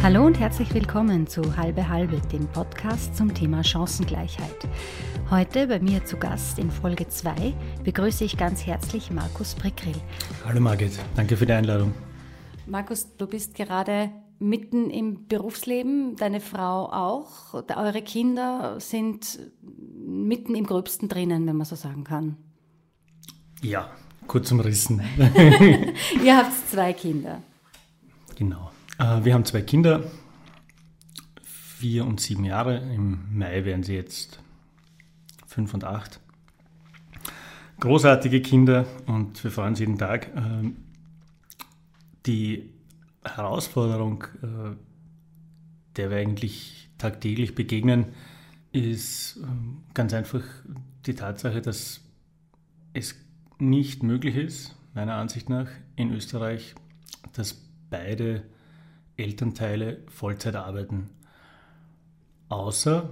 Hallo und herzlich willkommen zu Halbe Halbe, dem Podcast zum Thema Chancengleichheit. Heute bei mir zu Gast in Folge 2 begrüße ich ganz herzlich Markus Prickrill. Hallo Margit, danke für die Einladung. Markus, du bist gerade mitten im Berufsleben, deine Frau auch, eure Kinder sind mitten im Gröbsten drinnen, wenn man so sagen kann. Ja, kurz umrissen. Ihr habt zwei Kinder. Genau. Äh, wir haben zwei Kinder, vier und sieben Jahre. Im Mai werden sie jetzt fünf und acht. Großartige Kinder und wir freuen uns jeden Tag. Ähm, die Herausforderung, äh, der wir eigentlich tagtäglich begegnen, ist ähm, ganz einfach die Tatsache, dass es nicht möglich ist, meiner Ansicht nach, in Österreich, dass beide Elternteile Vollzeit arbeiten. Außer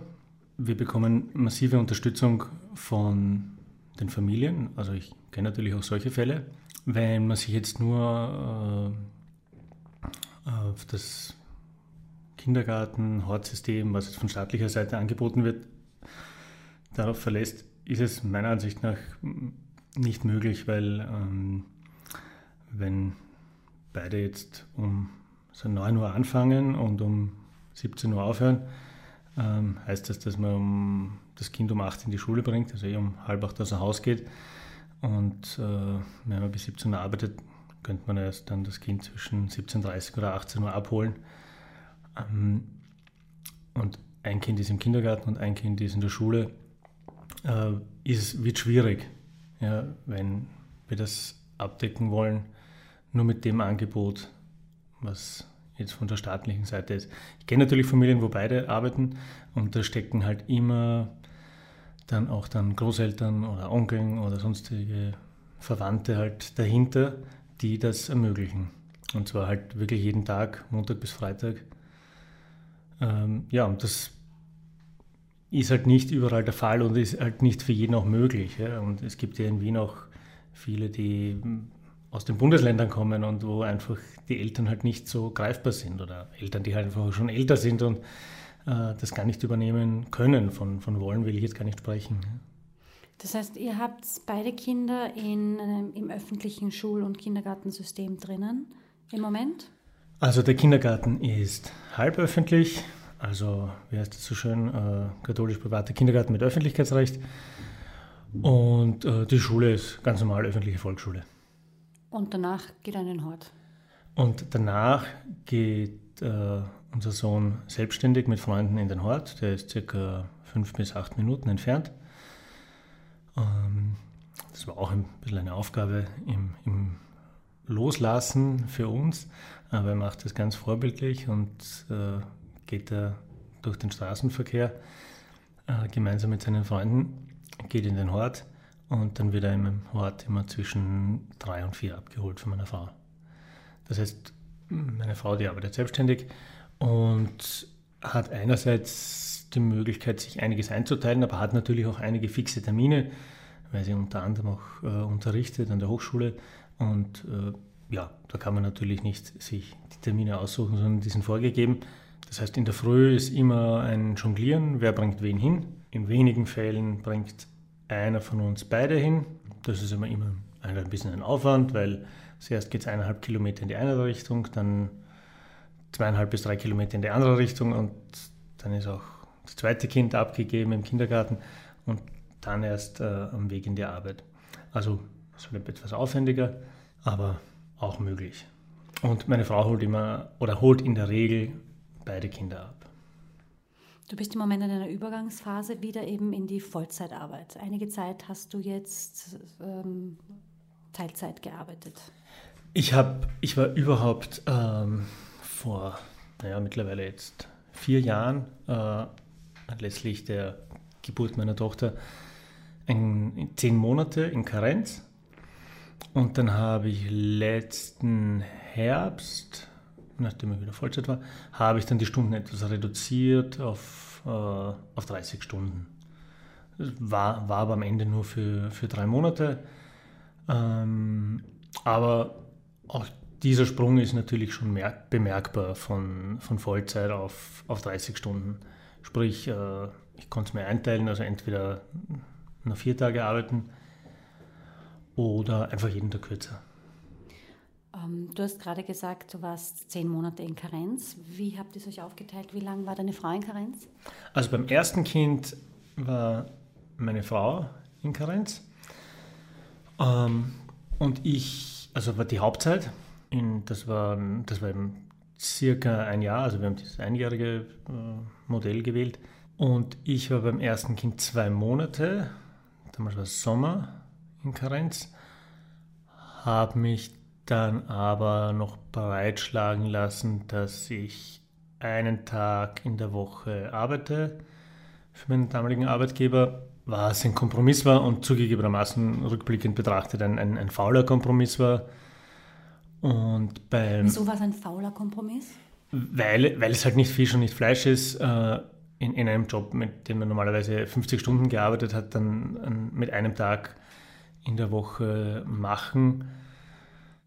wir bekommen massive Unterstützung von den Familien. Also ich kenne natürlich auch solche Fälle. Wenn man sich jetzt nur äh, auf das Kindergarten, Hortsystem, was jetzt von staatlicher Seite angeboten wird, darauf verlässt, ist es meiner Ansicht nach nicht möglich, weil ähm, wenn beide jetzt um so 9 Uhr anfangen und um 17 Uhr aufhören, ähm, heißt das, dass man um, das Kind um 8 in die Schule bringt, also eh um halb 8 aus dem Haus geht. Und äh, wenn man bis 17 Uhr arbeitet, könnte man erst dann das Kind zwischen 17.30 Uhr oder 18 Uhr abholen. Ähm, und ein Kind ist im Kindergarten und ein Kind ist in der Schule. Äh, ist, wird schwierig, ja, wenn wir das abdecken wollen, nur mit dem Angebot, was jetzt von der staatlichen Seite ist. Ich kenne natürlich Familien, wo beide arbeiten und da stecken halt immer dann auch dann Großeltern oder Onkeln oder sonstige Verwandte halt dahinter, die das ermöglichen. Und zwar halt wirklich jeden Tag, Montag bis Freitag. Ähm, ja, und das ist halt nicht überall der Fall und ist halt nicht für jeden auch möglich. Ja. Und es gibt ja in Wien auch viele, die aus den Bundesländern kommen und wo einfach die Eltern halt nicht so greifbar sind oder Eltern, die halt einfach schon älter sind und äh, das gar nicht übernehmen können. Von, von wollen will ich jetzt gar nicht sprechen. Das heißt, ihr habt beide Kinder in, äh, im öffentlichen Schul- und Kindergartensystem drinnen im Moment? Also der Kindergarten ist halb öffentlich, also wie heißt das so schön, äh, katholisch-privater Kindergarten mit Öffentlichkeitsrecht. Und äh, die Schule ist ganz normal öffentliche Volksschule. Und danach geht er in den Hort. Und danach geht äh, unser Sohn selbstständig mit Freunden in den Hort. Der ist circa fünf bis acht Minuten entfernt. Ähm, das war auch ein bisschen eine Aufgabe im, im Loslassen für uns, aber er macht das ganz vorbildlich und äh, geht da durch den Straßenverkehr äh, gemeinsam mit seinen Freunden, geht in den Hort und dann wird er im Hort immer zwischen drei und vier abgeholt von meiner Frau. Das heißt, meine Frau, die arbeitet selbstständig und hat einerseits die Möglichkeit, sich einiges einzuteilen, aber hat natürlich auch einige fixe Termine, weil sie unter anderem auch äh, unterrichtet an der Hochschule. Und äh, ja, da kann man natürlich nicht sich die Termine aussuchen, sondern die sind vorgegeben. Das heißt, in der Früh ist immer ein Jonglieren, wer bringt wen hin. In wenigen Fällen bringt einer von uns beide hin. Das ist immer, immer ein bisschen ein Aufwand, weil zuerst geht es eineinhalb Kilometer in die eine Richtung, dann zweieinhalb bis drei Kilometer in die andere Richtung und dann ist auch das zweite Kind abgegeben im Kindergarten und dann erst äh, am Weg in die Arbeit. Also es wird etwas aufwendiger, aber auch möglich. Und meine Frau holt immer oder holt in der Regel beide Kinder ab. Du bist im Moment in einer Übergangsphase wieder eben in die Vollzeitarbeit. Einige Zeit hast du jetzt ähm, Teilzeit gearbeitet. Ich, hab, ich war überhaupt ähm, vor, naja, mittlerweile jetzt vier Jahren, äh, anlässlich der Geburt meiner Tochter, ein, zehn Monate in Karenz. Und dann habe ich letzten Herbst nachdem ich wieder Vollzeit war, habe ich dann die Stunden etwas reduziert auf, äh, auf 30 Stunden. War, war aber am Ende nur für, für drei Monate. Ähm, aber auch dieser Sprung ist natürlich schon bemerkbar von, von Vollzeit auf, auf 30 Stunden. Sprich, äh, ich konnte es mir einteilen, also entweder nur vier Tage arbeiten oder einfach jeden Tag kürzer. Ähm, du hast gerade gesagt, du warst zehn Monate in Karenz. Wie habt ihr es euch aufgeteilt? Wie lange war deine Frau in Karenz? Also beim ersten Kind war meine Frau in Karenz. Ähm, und ich, also war die Hauptzeit, das, war, das war eben circa ein Jahr, also wir haben das einjährige äh, Modell gewählt. Und ich war beim ersten Kind zwei Monate, damals war es Sommer in Karenz, habe mich dann aber noch bereitschlagen lassen, dass ich einen Tag in der Woche arbeite für meinen damaligen Arbeitgeber, was ein Kompromiss war und zugegebenermaßen rückblickend betrachtet ein, ein, ein fauler Kompromiss war. Und beim, Wieso war es ein fauler Kompromiss? Weil, weil es halt nicht Fisch und nicht Fleisch ist. Äh, in, in einem Job, mit dem man normalerweise 50 Stunden gearbeitet hat, dann mit einem Tag in der Woche machen.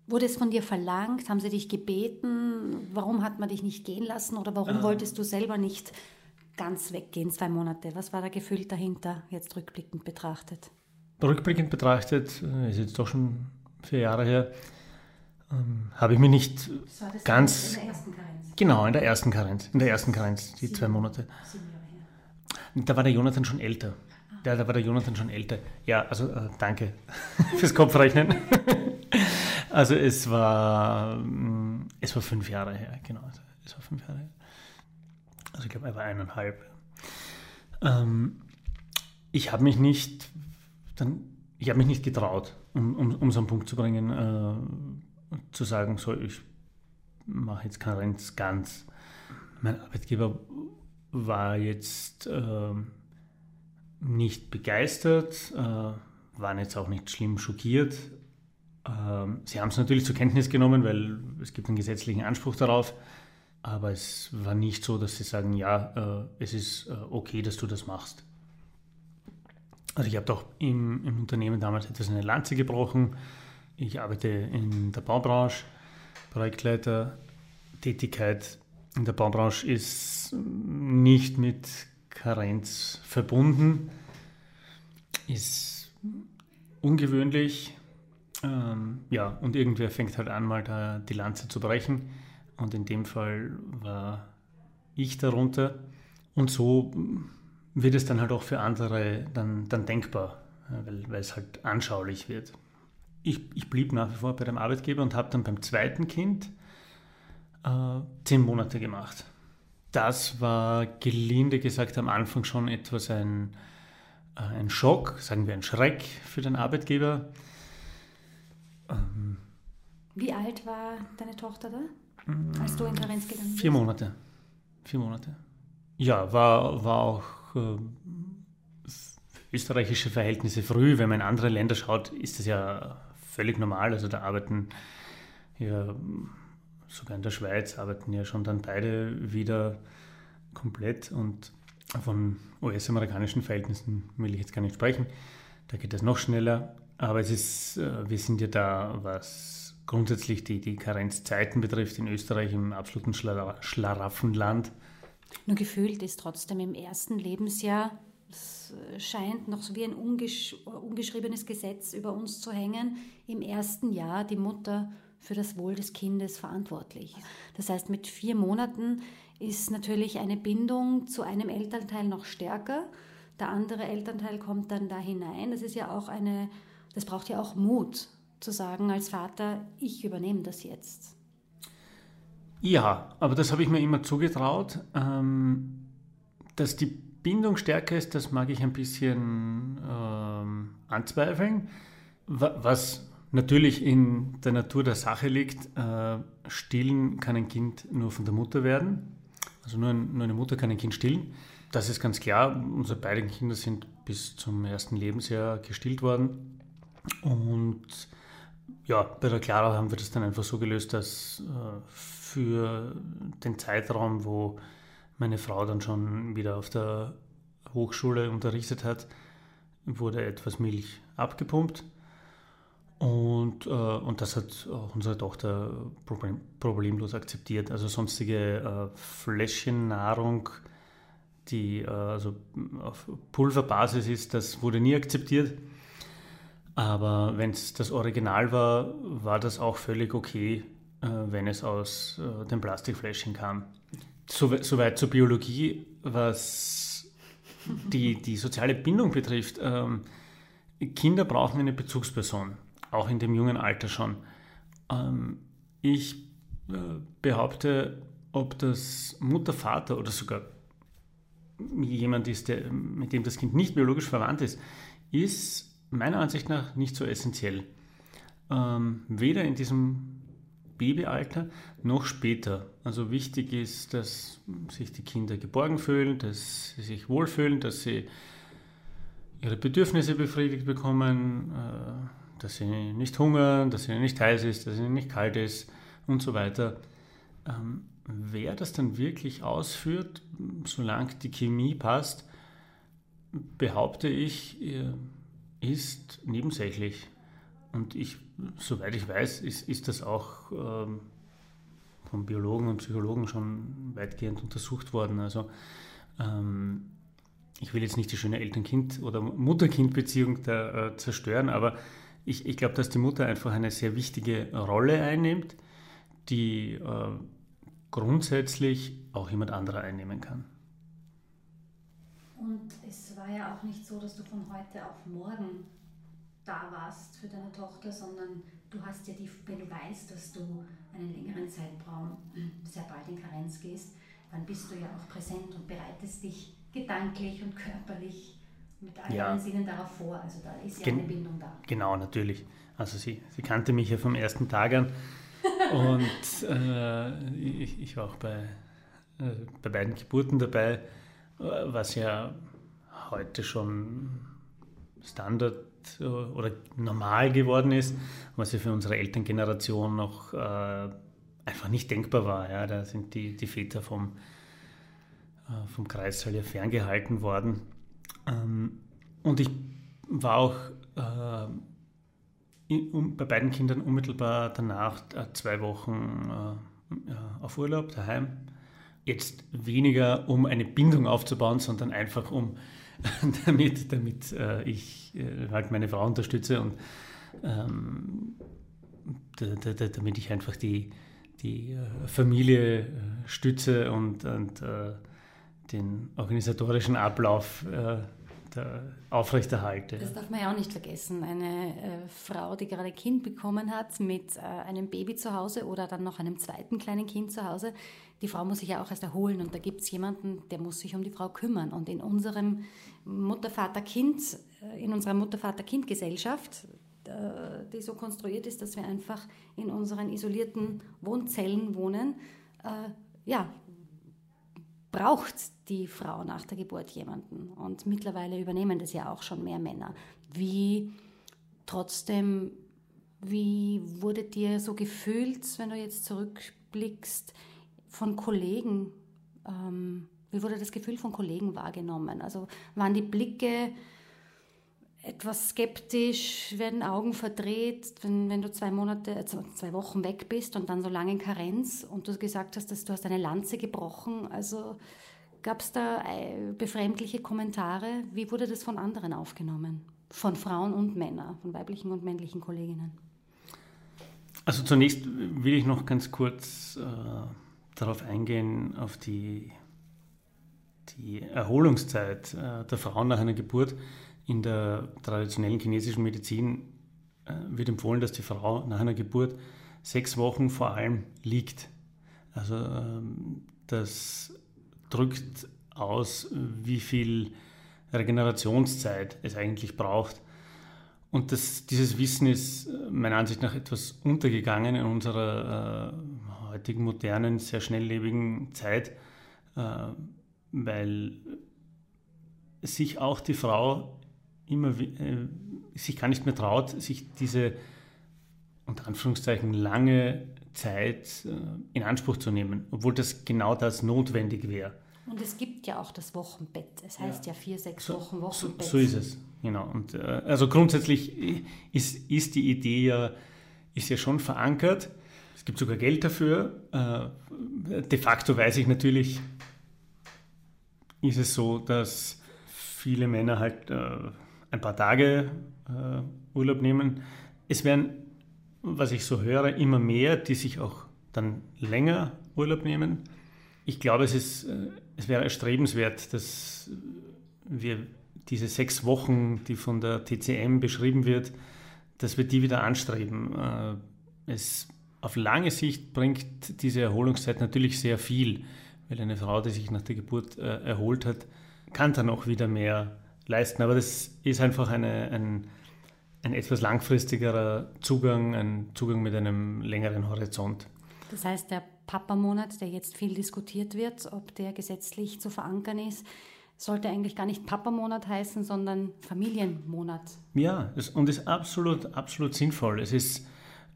Wurde es von dir verlangt? Haben sie dich gebeten? Warum hat man dich nicht gehen lassen? Oder warum ähm. wolltest du selber nicht ganz weggehen, zwei Monate? Was war der Gefühl dahinter, jetzt rückblickend betrachtet? Rückblickend betrachtet, äh, ist jetzt doch schon vier Jahre her, ähm, habe ich mich nicht das war das ganz. In der ersten Karenz. Genau, in der ersten Karenz. In der ersten Karenz, die Sieben, zwei Monate. Da war der Jonathan schon älter. Ja, da war der Jonathan schon älter. Ja, also äh, danke fürs Kopfrechnen. also es war, mm, es war fünf Jahre her, genau. Also es war fünf Jahre her. Also ich glaube, er war eineinhalb. Ähm, ich habe mich nicht, dann, ich habe mich nicht getraut, um, um, um so einen Punkt zu bringen, äh, zu sagen, so ich mache jetzt Karenz ganz. Mein Arbeitgeber war jetzt äh, nicht begeistert, äh, waren jetzt auch nicht schlimm schockiert. Äh, sie haben es natürlich zur Kenntnis genommen, weil es gibt einen gesetzlichen Anspruch darauf. Aber es war nicht so, dass sie sagen, ja, äh, es ist äh, okay, dass du das machst. Also ich habe doch im, im Unternehmen damals etwas eine Lanze gebrochen. Ich arbeite in der Baubranche, Projektleiter, Tätigkeit in der Baubranche ist nicht mit Karenz verbunden, ist ungewöhnlich. Ähm, ja, und irgendwer fängt halt an, mal da die Lanze zu brechen. Und in dem Fall war ich darunter. Und so wird es dann halt auch für andere dann, dann denkbar, weil, weil es halt anschaulich wird. Ich, ich blieb nach wie vor bei dem Arbeitgeber und habe dann beim zweiten Kind äh, zehn Monate gemacht. Das war gelinde gesagt am Anfang schon etwas ein, äh, ein Schock, sagen wir ein Schreck für den Arbeitgeber. Ähm, Wie alt war deine Tochter da, als du in Karenz gegangen bist? Vier Monate. Vier Monate. Ja, war, war auch äh, österreichische Verhältnisse früh. Wenn man in andere Länder schaut, ist das ja völlig normal. Also da arbeiten ja sogar in der Schweiz arbeiten ja schon dann beide wieder komplett und von US-amerikanischen Verhältnissen will ich jetzt gar nicht sprechen. Da geht es noch schneller. Aber es ist, äh, wir sind ja da, was grundsätzlich die, die Karenzzeiten betrifft, in Österreich im absoluten Schlaraffenland. Nur gefühlt ist trotzdem im ersten Lebensjahr, es scheint noch so wie ein ungesch ungeschriebenes Gesetz über uns zu hängen, im ersten Jahr die Mutter für das Wohl des Kindes verantwortlich. Das heißt, mit vier Monaten ist natürlich eine Bindung zu einem Elternteil noch stärker. Der andere Elternteil kommt dann da hinein. Das ist ja auch eine, das braucht ja auch Mut zu sagen als Vater, ich übernehme das jetzt. Ja, aber das habe ich mir immer zugetraut. Ähm, dass die Bindung stärker ist, das mag ich ein bisschen ähm, anzweifeln. Was natürlich in der Natur der Sache liegt, äh, stillen kann ein Kind nur von der Mutter werden. Also nur, ein, nur, eine Mutter kann ein Kind stillen. Das ist ganz klar. Unsere beiden Kinder sind bis zum ersten Lebensjahr gestillt worden. Und ja, bei der Clara haben wir das dann einfach so gelöst, dass äh, für den Zeitraum, wo meine Frau dann schon wieder auf der Hochschule unterrichtet hat, wurde etwas Milch abgepumpt Und, äh, und das hat auch unsere Tochter problem, problemlos akzeptiert. Also sonstige äh, Fläschennahrung, die äh, also auf Pulverbasis ist, das wurde nie akzeptiert. Aber wenn es das Original war, war das auch völlig okay, äh, wenn es aus äh, den Plastikfläschchen kam. Soweit so zur Biologie, was die, die soziale Bindung betrifft. Ähm, Kinder brauchen eine Bezugsperson auch in dem jungen Alter schon. Ähm, ich äh, behaupte, ob das Mutter, Vater oder sogar jemand ist, der, mit dem das Kind nicht biologisch verwandt ist, ist meiner Ansicht nach nicht so essentiell. Ähm, weder in diesem Babyalter noch später. Also wichtig ist, dass sich die Kinder geborgen fühlen, dass sie sich wohlfühlen, dass sie ihre Bedürfnisse befriedigt bekommen, äh, dass sie nicht hungern, dass ihnen nicht heiß ist, dass ihnen nicht kalt ist und so weiter. Ähm, wer das dann wirklich ausführt, solange die Chemie passt, behaupte ich, ist nebensächlich. Und ich, soweit ich weiß, ist, ist das auch ähm, von Biologen und Psychologen schon weitgehend untersucht worden. Also ähm, ich will jetzt nicht die schöne Eltern-Kind- oder Mutter-Kind-Beziehung äh, zerstören, aber ich, ich glaube, dass die Mutter einfach eine sehr wichtige Rolle einnimmt, die äh, grundsätzlich auch jemand anderer einnehmen kann. Und es war ja auch nicht so, dass du von heute auf morgen da warst für deine Tochter, sondern du hast ja die, wenn du weißt, dass du einen längeren Zeitraum sehr bald in Karenz gehst, dann bist du ja auch präsent und bereitest dich gedanklich und körperlich mit all ja. Sinnen darauf vor. Also da ist ja Gen eine Bindung da. Genau, natürlich. Also sie, sie kannte mich ja vom ersten Tag an. und äh, ich, ich, war auch bei, äh, bei beiden Geburten dabei, äh, was ja heute schon Standard äh, oder normal geworden ist, was ja für unsere Elterngeneration noch äh, einfach nicht denkbar war. Ja. Da sind die, die Väter vom, äh, vom Kreissaal ja ferngehalten worden. Ähm, und ich war auch äh, in, bei beiden Kindern unmittelbar danach äh, zwei Wochen äh, auf Urlaub daheim. Jetzt weniger, um eine Bindung aufzubauen, sondern einfach um damit, damit äh, ich äh, halt meine Frau unterstütze und ähm, damit ich einfach die, die äh, Familie stütze und, und den organisatorischen Ablauf aufrechterhalte. Das darf man ja auch nicht vergessen. Eine äh, Frau, die gerade ein Kind bekommen hat mit äh, einem Baby zu Hause oder dann noch einem zweiten kleinen Kind zu Hause, die Frau muss sich ja auch erst erholen und da gibt es jemanden, der muss sich um die Frau kümmern. Und in unserem Mutter-Vater-Kind, äh, in unserer Mutter-Vater-Kind-Gesellschaft, äh, die so konstruiert ist, dass wir einfach in unseren isolierten Wohnzellen wohnen, äh, ja, braucht die Frau nach der Geburt jemanden. Und mittlerweile übernehmen das ja auch schon mehr Männer. Wie trotzdem, wie wurde dir so gefühlt, wenn du jetzt zurückblickst, von Kollegen? Ähm, wie wurde das Gefühl von Kollegen wahrgenommen? Also waren die Blicke etwas skeptisch, werden Augen verdreht, wenn, wenn du zwei Monate, also zwei Wochen weg bist und dann so lange in Karenz und du gesagt hast, dass du hast eine Lanze gebrochen. Also gab es da äh, befremdliche Kommentare? Wie wurde das von anderen aufgenommen? Von Frauen und Männern, von weiblichen und männlichen Kolleginnen? Also zunächst will ich noch ganz kurz äh, darauf eingehen, auf die, die Erholungszeit äh, der Frauen nach einer Geburt in der traditionellen chinesischen Medizin äh, wird empfohlen, dass die Frau nach einer Geburt sechs Wochen vor allem liegt. Also ähm, das drückt aus, wie viel Regenerationszeit es eigentlich braucht. Und das, dieses Wissen ist äh, meiner Ansicht nach etwas untergegangen in unserer äh, heutigen modernen, sehr schnelllebigen Zeit, äh, weil sich auch die Frau immer äh, sich gar nicht mehr traut, sich diese unter Anführungszeichen lange Zeit äh, in Anspruch zu nehmen, obwohl das genau das notwendig wäre. Und es gibt ja auch das Wochenbett. Es heißt ja, ja vier, sechs so, Wochen Wochenbett. So, so, ist es, genau. Und äh, also grundsätzlich ist, ist die Idee ja, ist ja schon verankert. Es gibt sogar Geld dafür. Äh, de facto weiß ich natürlich, ist es so, dass viele Männer halt äh, ein paar Tage äh, Urlaub nehmen. Es werden, was ich so höre, immer mehr, die sich auch dann länger Urlaub nehmen. Ich glaube, es, ist, äh, es wäre erstrebenswert, dass wir diese sechs Wochen, die von der TCM beschrieben wird, dass wir die wieder anstreben. Äh, es auf lange Sicht bringt diese Erholungszeit natürlich sehr viel, weil eine Frau, die sich nach der Geburt äh, erholt hat, kann dann auch wieder mehr leisten. Aber das ist einfach eine, ein, ein etwas langfristigerer Zugang, ein Zugang mit einem längeren Horizont. Das heißt, der Papa-Monat, der jetzt viel diskutiert wird, ob der gesetzlich zu verankern ist, sollte eigentlich gar nicht Papa-Monat heißen, sondern Familienmonat. Ja, und ist absolut, absolut sinnvoll. Es ist,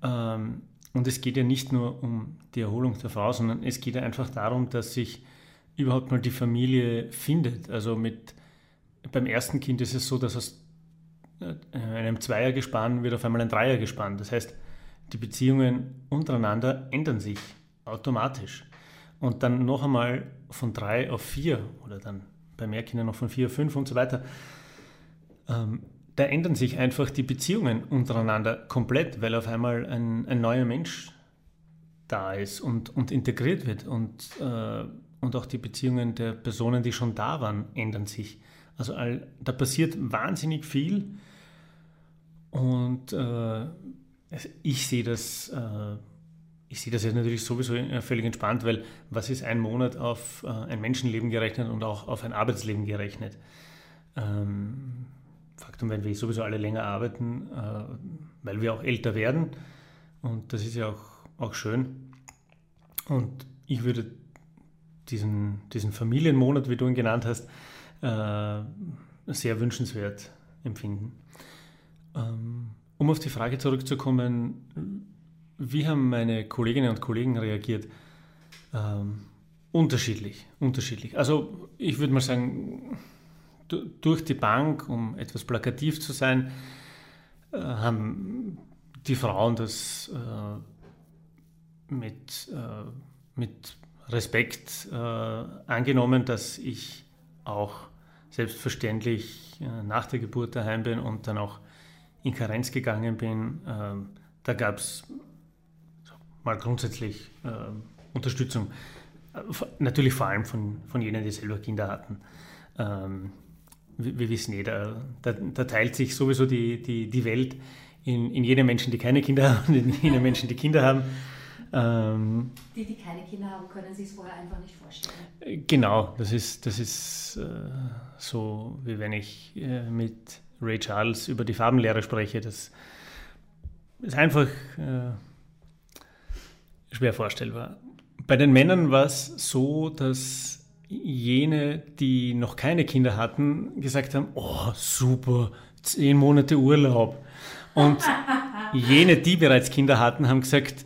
ähm, und es geht ja nicht nur um die Erholung der Frau, sondern es geht ja einfach darum, dass sich überhaupt mal die Familie findet. Also mit, beim ersten Kind ist es so, dass aus äh, einem Zweiergespann wird auf einmal ein Dreiergespann. Das heißt, die Beziehungen untereinander ändern sich automatisch. Und dann noch einmal von drei auf vier oder dann bei Mehrkindern noch von vier auf fünf und so weiter. Ähm, da ändern sich einfach die Beziehungen untereinander komplett, weil auf einmal ein, ein neuer Mensch da ist und, und integriert wird. Und, äh, und auch die Beziehungen der Personen, die schon da waren, ändern sich. Also all, da passiert wahnsinnig viel. Und äh, ich sehe das, äh, ich das jetzt natürlich sowieso äh, völlig entspannt, weil was ist ein Monat auf äh, ein Menschenleben gerechnet und auch auf ein Arbeitsleben gerechnet? Ähm, Faktum, wenn wir sowieso alle länger arbeiten, weil wir auch älter werden und das ist ja auch, auch schön. Und ich würde diesen, diesen Familienmonat, wie du ihn genannt hast, sehr wünschenswert empfinden. Ähm, um auf die Frage zurückzukommen, wie haben meine Kolleginnen und Kollegen reagiert? Ähm, unterschiedlich, unterschiedlich. Also ich würde mal sagen, durch die Bank, um etwas plakativ zu sein, äh, haben die Frauen das äh, mit, äh, mit Respekt äh, angenommen, dass ich auch selbstverständlich äh, nach der Geburt daheim bin und dann auch in Karenz gegangen bin, äh, da gab es mal grundsätzlich äh, Unterstützung. Äh, natürlich vor allem von, von jenen, die selber Kinder hatten. Ähm, wir, wissen eh, da, da, da, teilt sich sowieso die, die, die Welt in, in jene Menschen, die keine Kinder haben und in jene Menschen, die Kinder haben. Ähm, die, die keine Kinder haben, können sich es vorher einfach nicht vorstellen. Genau, das ist, das ist äh, so, wie wenn ich äh, mit Ray Charles über die Farbenlehre spreche. Das ist einfach äh, schwer vorstellbar. Bei den Männern war es so, dass jene, die noch keine Kinder hatten, gesagt haben, oh super, zehn Monate Urlaub. Und jene, die bereits Kinder hatten, haben gesagt,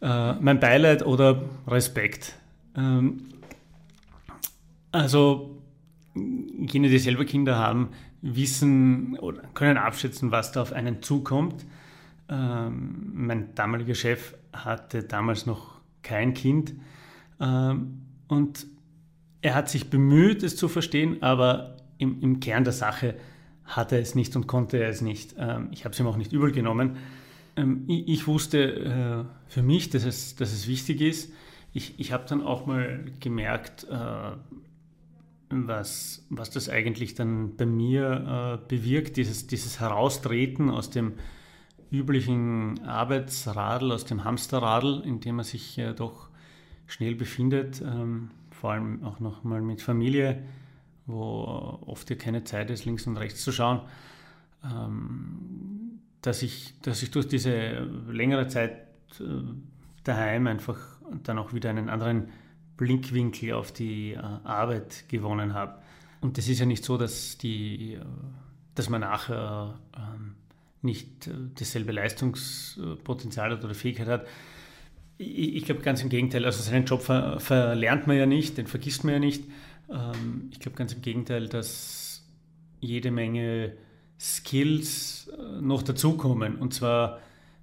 äh, mein Beileid oder Respekt. Ähm, also jene, die selber Kinder haben, wissen oder können abschätzen, was da auf einen zukommt. Ähm, mein damaliger Chef hatte damals noch kein Kind ähm, und er hat sich bemüht, es zu verstehen, aber im, im Kern der Sache hatte er es nicht und konnte er es nicht. Ähm, ich habe es ihm auch nicht übel genommen. Ähm, ich, wusste äh, für mich, dass es, dass es wichtig ist. Ich, ich habe dann auch mal gemerkt, äh, was, was das eigentlich dann bei mir äh, bewirkt, dieses, dieses Heraustreten aus dem üblichen Arbeitsradl, aus dem Hamsterradl, in dem man sich ja doch schnell befindet, ähm, vor allem auch nochmal mit Familie, wo oft ja keine Zeit ist, links und rechts zu schauen, ähm, dass, ich, dass ich durch diese längere Zeit äh, daheim einfach dann auch wieder einen anderen Blickwinkel auf die äh, Arbeit gewonnen habe. Und das ist ja nicht so, dass, die, äh, dass man nachher ähm, nicht dasselbe Leistungspotenzial hat oder Fähigkeit hat. Ich, ich glaube ganz im Gegenteil. Also seinen Job ver, verlernt man ja nicht, den vergisst man ja nicht. Ähm, ich glaube ganz im Gegenteil, dass jede Menge Skills äh, noch dazukommen. Und zwar,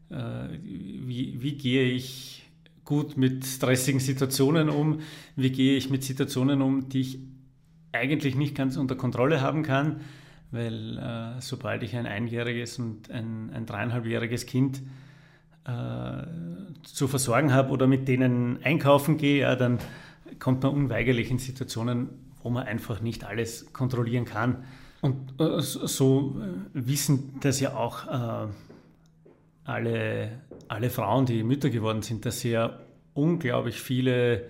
äh, wie, wie gehe ich gut mit stressigen Situationen um? Wie gehe ich mit Situationen um, die ich eigentlich nicht ganz unter Kontrolle haben kann? Weil äh, sobald ich ein einjähriges und ein, ein dreieinhalbjähriges Kind äh, zu versorgen habe oder mit denen einkaufen gehe, ja, dann kommt man unweigerlich in Situationen, wo man einfach nicht alles kontrollieren kann. Und äh, so äh, wissen das ja auch äh, alle, alle Frauen, die Mütter geworden sind, dass sie ja unglaublich viele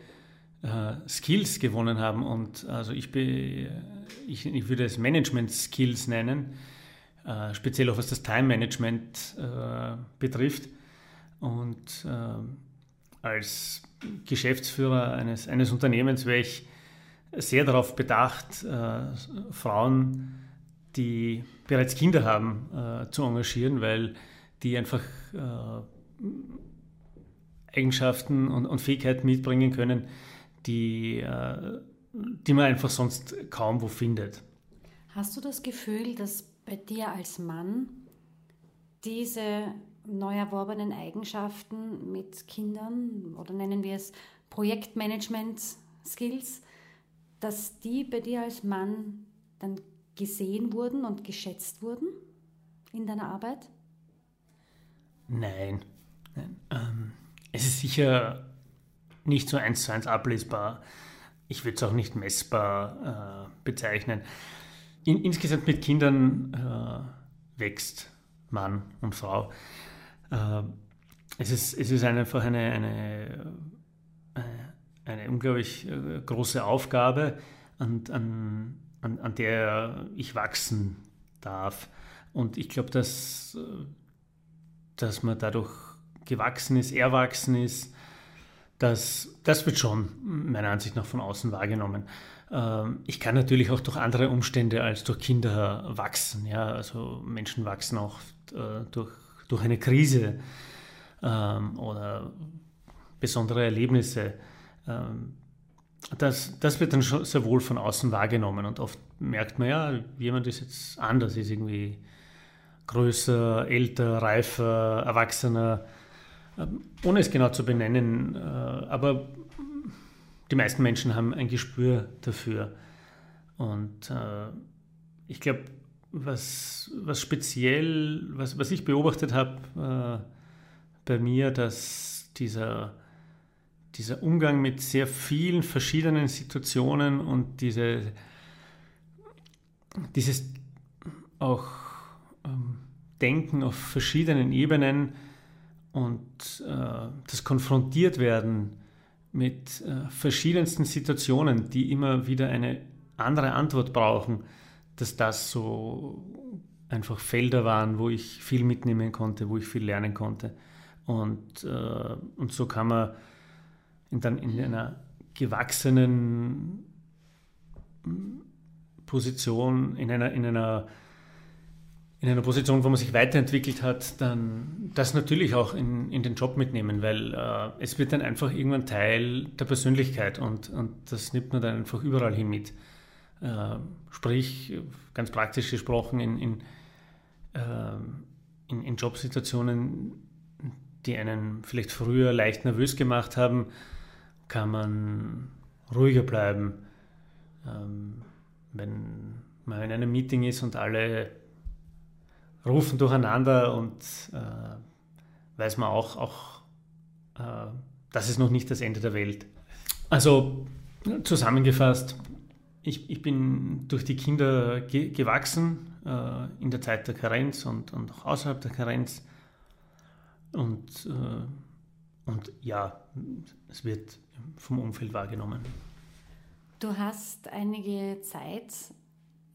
Skills gewonnen haben. Und also ich, be, ich, ich würde es Management-Skills nennen, speziell auch was das Time-Management betrifft. Und als Geschäftsführer eines, eines Unternehmens wäre ich sehr darauf bedacht, äh, Frauen, die bereits Kinder haben, äh, zu engagieren, weil die einfach äh, Eigenschaften und, und, Fähigkeiten mitbringen können, die, äh, die man einfach sonst kaum wo findet. Hast du das Gefühl, dass bei dir als Mann diese neu erworbenen Eigenschaften mit Kindern oder nennen wir es Projektmanagement-Skills, dass die bei dir als Mann dann gesehen wurden und geschätzt wurden in deiner Arbeit? Nein. Nein. Ähm, es ist sicher nicht so eins zu eins ablesbar. Ich würde es auch nicht messbar äh, bezeichnen. In, insgesamt mit Kindern äh, wächst Mann und Frau. Äh, es, ist, es ist einfach eine, eine, eine äh, eine unglaublich äh, große Aufgabe, an, an, an, an der ich wachsen darf. Und ich glaube, dass, äh, dass man dadurch gewachsen ist, erwachsen ist, das, das wird schon meiner Ansicht nach von außen wahrgenommen. Ähm, ich kann natürlich auch durch andere Umstände als durch Kinder wachsen. Ja? Also Menschen wachsen auch äh, durch, durch eine Krise ähm, oder besondere Erlebnisse. Das, das wird dann schon sehr wohl von außen wahrgenommen und oft merkt man ja, jemand ist jetzt anders, ist irgendwie größer, älter, reifer, erwachsener, ähm, ohne es genau zu benennen. Äh, aber die meisten Menschen haben ein Gespür dafür. Und äh, ich glaube, was, was speziell, was, was ich beobachtet habe äh, bei mir, dass dieser dieser Umgang mit sehr vielen verschiedenen Situationen und diese, dieses auch ähm, Denken auf verschiedenen Ebenen und äh, das konfrontiert werden mit äh, verschiedensten Situationen, die immer wieder eine andere Antwort brauchen, dass das so einfach Felder waren, wo ich viel mitnehmen konnte, wo ich viel lernen konnte. Und, äh, und so kann man dann in einer gewachsenen Position, in einer, in einer, in einer Position, wo man sich weiterentwickelt hat, dann das natürlich auch in, in den Job mitnehmen, weil äh, es wird dann einfach irgendwann Teil der Persönlichkeit und, und das nimmt man dann einfach überall hin mit. Äh, sprich, ganz praktisch gesprochen, in, in, äh, in, in Jobsituationen, die einen vielleicht früher leicht nervös gemacht haben, kann man ruhiger bleiben. Ähm, wenn man in einem Meeting ist und alle rufen durcheinander und äh, weiß man auch, auch äh, das ist noch nicht das Ende der Welt. Also zusammengefasst, ich, ich bin durch die Kinder ge gewachsen äh, in der Zeit der Karenz und, und auch außerhalb der Karenz. Und, äh, und ja, es wird vom Umfeld wahrgenommen. Du hast einige Zeit,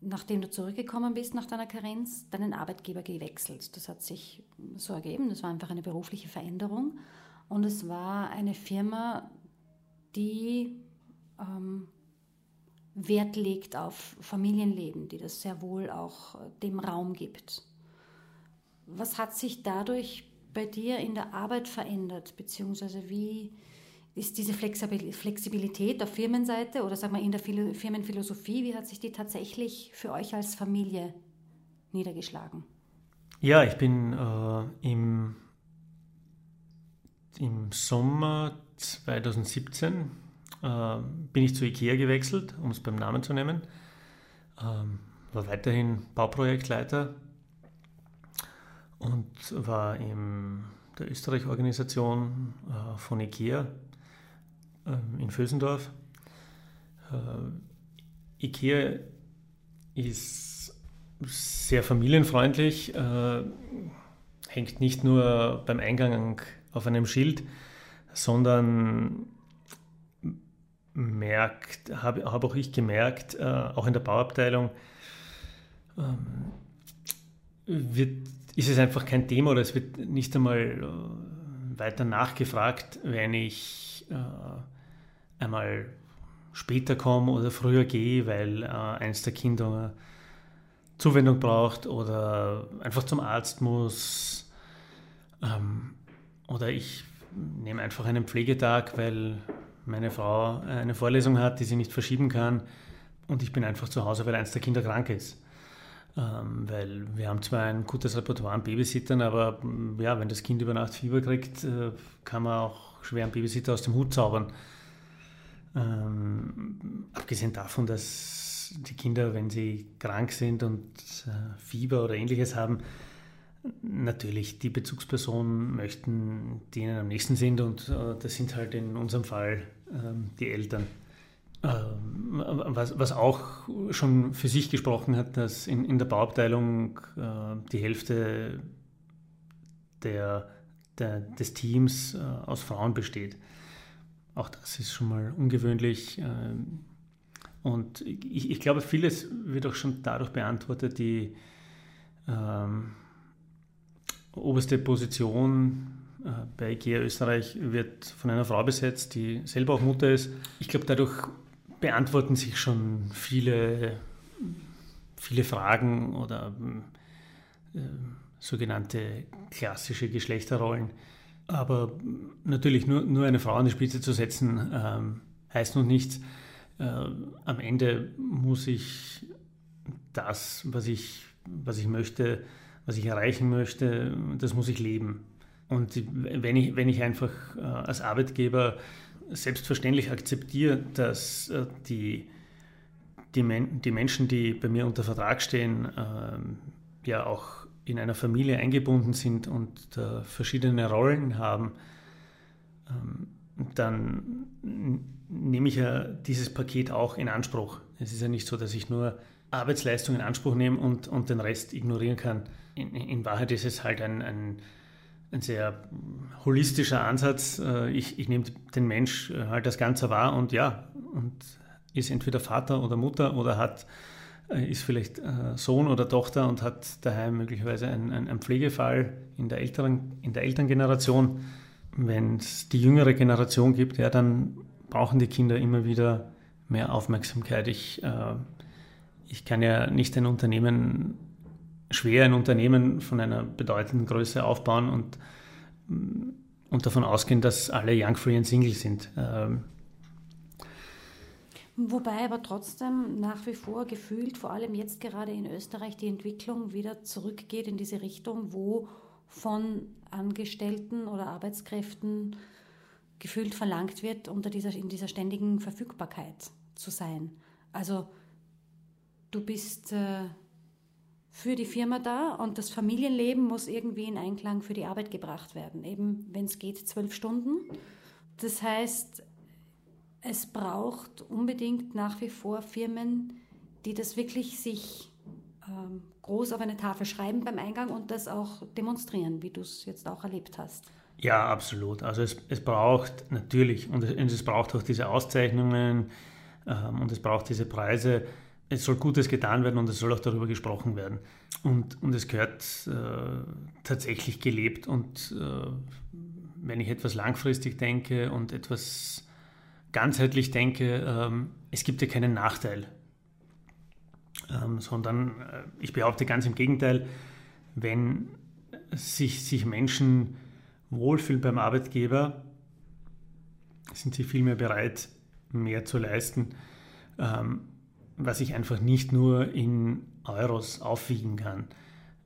nachdem du zurückgekommen bist nach deiner Karenz, deinen Arbeitgeber gewechselt. Das hat sich so ergeben, das war einfach eine berufliche Veränderung. Und es war eine Firma, die ähm, Wert legt auf Familienleben, die das sehr wohl auch dem Raum gibt. Was hat sich dadurch bei dir in der Arbeit verändert? Beziehungsweise wie ist diese Flexibilität auf Firmenseite oder sag mal in der Firmenphilosophie, wie hat sich die tatsächlich für euch als Familie niedergeschlagen? Ja, ich bin äh, im, im Sommer 2017 äh, bin ich zu IKEA gewechselt, um es beim Namen zu nennen. Ähm, war weiterhin Bauprojektleiter und war in der Österreich-Organisation äh, von IKEA in Vösendorf. Äh, IKEA ist sehr familienfreundlich, äh, hängt nicht nur beim Eingang auf einem Schild, sondern merkt, habe hab auch ich gemerkt, äh, auch in der Bauabteilung, ähm, wird, ist es einfach kein Thema oder es wird nicht einmal weiter nachgefragt, wenn ich äh, einmal später komme oder früher gehe, weil äh, eins der Kinder Zuwendung braucht oder einfach zum Arzt muss. Ähm, oder ich nehme einfach einen Pflegetag, weil meine Frau eine Vorlesung hat, die sie nicht verschieben kann und ich bin einfach zu Hause, weil eins der Kinder krank ist. Ähm, weil wir haben zwar ein gutes Repertoire an Babysittern, aber ja, wenn das Kind über Nacht Fieber kriegt, äh, kann man auch schwer einen Babysitter aus dem Hut zaubern. Ähm, abgesehen davon, dass die Kinder, wenn sie krank sind und äh, Fieber oder ähnliches haben, natürlich die Bezugspersonen möchten, die ihnen am nächsten sind und äh, das sind halt in unserem Fall ähm, die Eltern. Ähm, was, was auch schon für sich gesprochen hat, dass in, in der Bauabteilung äh, die Hälfte der, der, des Teams äh, aus Frauen besteht. Auch das ist schon mal ungewöhnlich. Ähm, und ich, ich glaube, vieles wird auch schon dadurch beantwortet, die ähm, oberste Position äh, bei IKEA Österreich wird von einer Frau besetzt, die selber auch Mutter ist. Ich glaube, dadurch beantworten sich schon viele, viele Fragen oder äh, sogenannte klassische Geschlechterrollen. Aber natürlich nur, nur eine Frau an die Spitze zu setzen, ähm, heißt noch nichts. Äh, am Ende muss ich das, was ich, was ich möchte, was ich erreichen möchte, das muss ich leben. Und wenn ich, wenn ich einfach äh, als Arbeitgeber selbstverständlich akzeptiere, dass äh, die, die, Men die Menschen, die bei mir unter Vertrag stehen, äh, ja auch in einer Familie eingebunden sind und äh, verschiedene Rollen haben, ähm, dann nehme ich ja dieses Paket auch in Anspruch. Es ist ja nicht so, dass ich nur Arbeitsleistung in Anspruch nehme und, und den Rest ignorieren kann in, in Wahrheit ist es halt ein, ein, ein sehr holistischer Ansatz. Äh, ich, ich nehme den Mensch äh, halt als Ganzer wahr und ja, und ist entweder Vater oder Mutter oder hat, ist vielleicht Sohn oder Tochter und hat daheim möglicherweise einen, einen Pflegefall in der, älteren, in der Elterngeneration. Wenn es die jüngere Generation gibt, ja, dann brauchen die Kinder immer wieder mehr Aufmerksamkeit. Ich, äh, ich kann ja nicht ein Unternehmen schwer ein Unternehmen von einer bedeutenden Größe aufbauen und, und davon ausgehen, dass alle Young, Free und Single sind. Ähm Wobei aber trotzdem nach wie vor gefühlt, vor allem jetzt gerade in Österreich, die Entwicklung wieder zurückgeht in diese Richtung, wo von Angestellten oder Arbeitskräften gefühlt verlangt wird, unter dieser, in dieser ständigen Verfügbarkeit zu sein. Also du bist äh, für die Firma da und das Familienleben muss irgendwie in Einklang für die Arbeit gebracht werden. Eben, wenn es geht, zwölf Stunden. Das heißt, es braucht unbedingt nach wie vor Firmen, die das wirklich sich ähm, groß auf eine Tafel schreiben beim Eingang und das auch demonstrieren, wie du es jetzt auch erlebt hast. Ja, absolut. Also es, es braucht natürlich und es, es braucht auch diese Auszeichnungen ähm, und es braucht diese Preise es soll Gutes getan werden und es soll auch darüber gesprochen werden. Und, und es gehört äh, tatsächlich gelebt. Und äh, wenn ich etwas langfristig denke und etwas ganzheitlich denke, ähm, es gibt ja keinen Nachteil. Ähm, sondern äh, ich behaupte ganz im Gegenteil, wenn sich, sich Menschen Wohlfühlen beim Arbeitgeber sind sie vielmehr bereit, mehr zu leisten, ähm, was ich einfach nicht nur in Euros aufwiegen kann.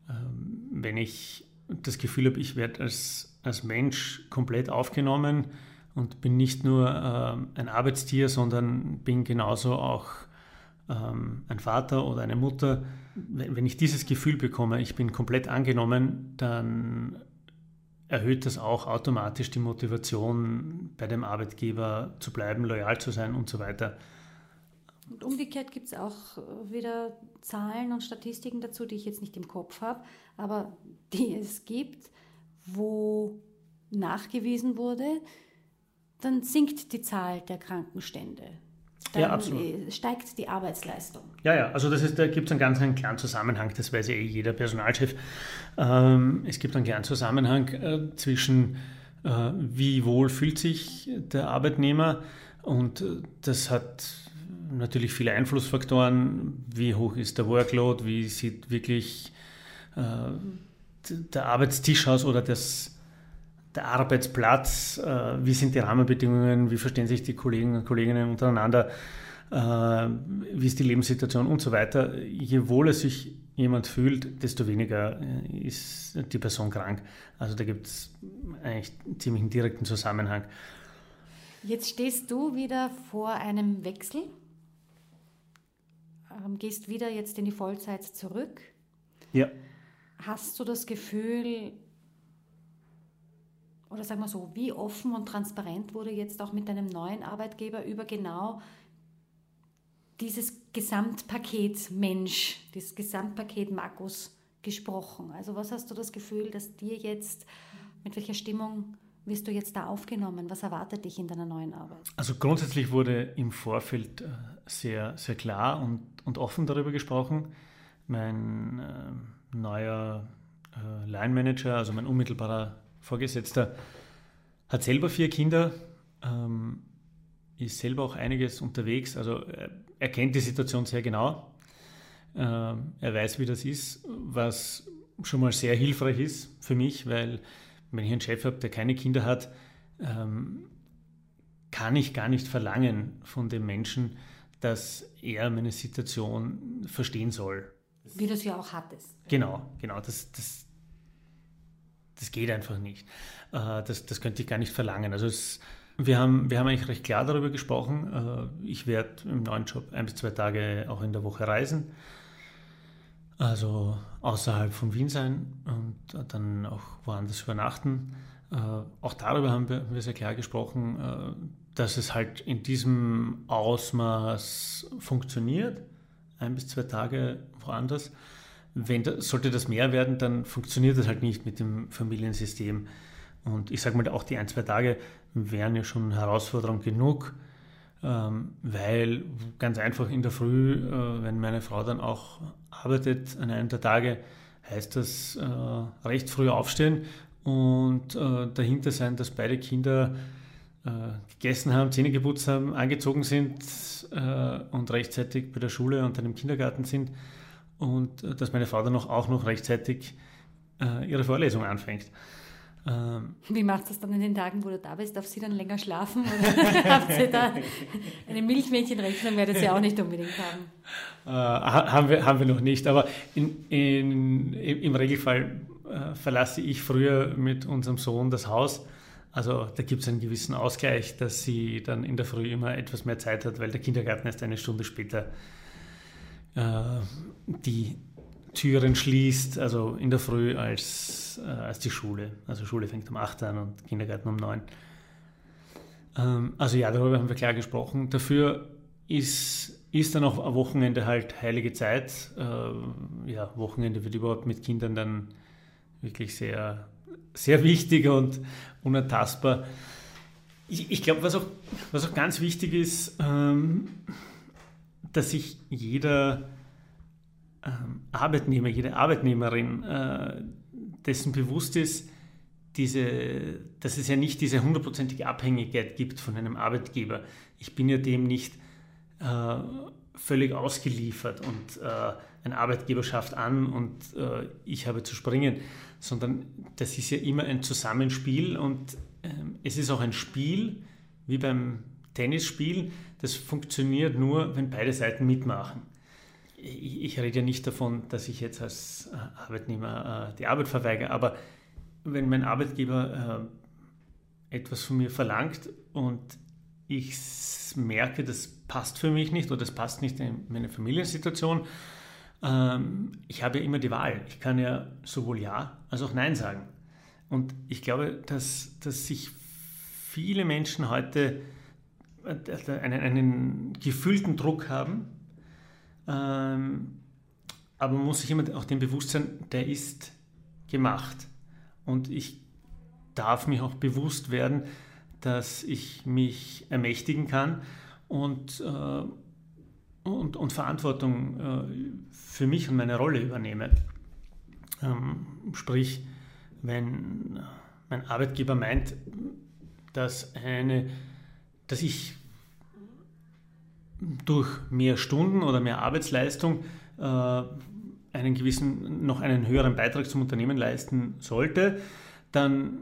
Ähm, wenn ich das Gefühl habe, ich werde als, als Mensch komplett aufgenommen und bin nicht nur äh, ein Arbeitstier, sondern bin genauso auch ähm, ein Vater oder eine Mutter. Wenn ich dieses Gefühl bekomme, ich bin komplett angenommen, dann erhöht das auch automatisch die Motivation, bei dem Arbeitgeber zu bleiben, loyal zu sein und so weiter. Und umgekehrt gibt es auch wieder Zahlen und Statistiken dazu, die ich jetzt nicht im Kopf habe, aber die es gibt, wo nachgewiesen wurde, dann sinkt die Zahl der Krankenstände. Dann ja, absolut. Äh, steigt die Arbeitsleistung. Ja, ja, also das ist, da gibt es einen ganz einen klaren Zusammenhang, das weiß ja eh jeder Personalchef. Ähm, es gibt einen klaren Zusammenhang äh, zwischen, äh, wie wohl fühlt sich der Arbeitnehmer und äh, das hat natürlich viele Einflussfaktoren. Wie hoch ist der Workload? Wie sieht wirklich äh, der Arbeitstisch aus oder das, der Arbeitsplatz? Äh, wie sind die Rahmenbedingungen? Wie verstehen sich die Kollegen und Kolleginnen untereinander? Äh, wie ist die Lebenssituation und so weiter? Je wohler sich jemand fühlt, desto weniger äh, ist die Person krank. Also da gibt es eigentlich ziemlich einen direkten Zusammenhang. Jetzt stehst du wieder vor einem Wechsel ähm, gehst wieder jetzt in die Vollzeit zurück. Ja. Hast du das Gefühl, oder sagen wir so, wie offen und transparent wurde jetzt auch mit deinem neuen Arbeitgeber über genau dieses Gesamtpaket Mensch, dieses Gesamtpaket Markus gesprochen? Also was hast du das Gefühl, dass dir jetzt, mit welcher Stimmung wirst du jetzt da aufgenommen? Was erwartet dich in deiner neuen Arbeit? Also grundsätzlich wurde im Vorfeld äh, sehr, sehr klar und, und offen darüber gesprochen. Mein äh, neuer äh, Line Manager, also mein unmittelbarer Vorgesetzter, hat selber vier Kinder, ähm, ist selber auch einiges unterwegs, also er kennt die Situation sehr genau. Ähm, er weiß, wie das ist, was schon mal sehr hilfreich ist für mich, weil wenn ich einen Chef habe, der keine Kinder hat, ähm, kann ich gar nicht verlangen von dem Menschen, dass er meine Situation verstehen soll. Wie du es ja auch hattest. Genau, genau. Das, das, das geht einfach nicht. Äh, das, das könnte ich gar nicht verlangen. Also es, wir, haben, wir haben eigentlich recht klar darüber gesprochen. Äh, ich werde im neuen Job ein bis zwei Tage auch in der Woche reisen also außerhalb von Wien sein und dann auch woanders übernachten. Äh, auch darüber haben wir, sehr klar gesprochen, dass es halt in diesem Ausmaß funktioniert, ein bis zwei Tage woanders. Wenn da, sollte das mehr werden, dann funktioniert das halt nicht mit dem Familiensystem. Und ich sage mal, auch die ein, zwei Tage wären ja schon Herausforderung genug, ähm, weil ganz einfach in der Früh, äh, wenn meine Frau dann auch arbeitet an einem der Tage, heißt das äh, recht früh aufstehen und äh, dahinter sein, dass beide Kinder gegessen haben, Zähne geputzt haben, angezogen sind und rechtzeitig bei der Schule und dann im Kindergarten sind und dass meine Frau dann auch noch rechtzeitig ihre Vorlesung anfängt. Ähm, Wie macht das dann in den Tagen, wo du da bist? Darf sie dann länger schlafen? Oder habt ihr da eine Milchmädchenrechnung? Werdet ihr auch nicht unbedingt haben. Äh, haben, wir, haben wir noch nicht, aber in, in, im Regelfall äh, verlasse ich früher mit unserem Sohn das Haus. Also da gibt es einen gewissen Ausgleich, dass sie dann in der Früh immer etwas mehr Zeit hat, weil der Kindergarten erst eine Stunde später äh, die Türen schließt, also in der Früh als, äh, als die Schule. Also Schule fängt um 8 an und Kindergarten um 9. Ähm, also ja, darüber haben wir klar gesprochen. Dafür ist, ist dann auch am Wochenende halt heilige Zeit. Äh, ja, Wochenende wird überhaupt mit Kindern dann wirklich sehr, sehr wichtig und unantastbar. Ich, ich glaube, was auch, was auch ganz wichtig ist, ähm, dass sich jeder ähm, Arbeitnehmer, jede Arbeitnehmerin äh, dessen bewusst ist, diese, dass es ja nicht diese hundertprozentige Abhängigkeit gibt von einem Arbeitgeber. Ich bin ja dem nicht äh, völlig ausgeliefert und äh, ein Arbeitgeber schafft an und äh, ich habe zu springen, sondern das ist ja immer ein Zusammenspiel und ähm, es ist auch ein Spiel, wie beim Tennisspiel, das funktioniert nur, wenn beide Seiten mitmachen. Ich, ich rede ja nicht davon, dass ich jetzt als äh, Arbeitnehmer äh, die Arbeit verweigere, aber wenn mein Arbeitgeber äh, etwas von mir verlangt und ich merke, das passt für mich nicht oder das passt nicht in meine Familiensituation, ähm, ich habe ja immer die Wahl. Ich kann ja sowohl Ja als auch Nein sagen. Und ich glaube, dass, dass sich viele Menschen heute einen, einen gefühlten Druck haben, ähm, aber man muss sich immer auch dem bewusst sein, der ist gemacht. Und ich darf mich auch bewusst werden, dass ich mich ermächtigen kann und, äh, und, und, Verantwortung äh, für mich und meine Rolle übernehme. Ähm, sprich, wenn mein Arbeitgeber meint, dass, eine, dass ich durch mehr Stunden oder mehr Arbeitsleistung äh, einen gewissen, noch einen höheren Beitrag zum Unternehmen leisten sollte, dann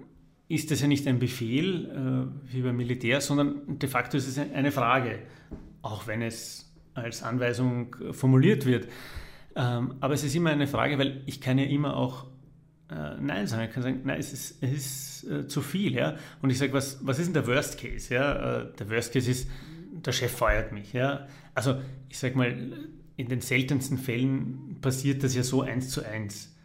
ist das ja nicht ein Befehl äh, wie beim Militär, sondern de facto ist es eine Frage, auch wenn es als Anweisung formuliert wird. Ähm, aber es ist immer eine Frage, weil ich kann ja immer auch Nein sagen. Ich kann sagen, nein, es ist, es ist äh, zu viel. Ja? Und ich sage, was, was ist denn der Worst Case? Ja? Äh, der Worst Case ist, der Chef feuert mich. Ja? Also ich sage mal, in den seltensten Fällen passiert das ja so eins zu eins.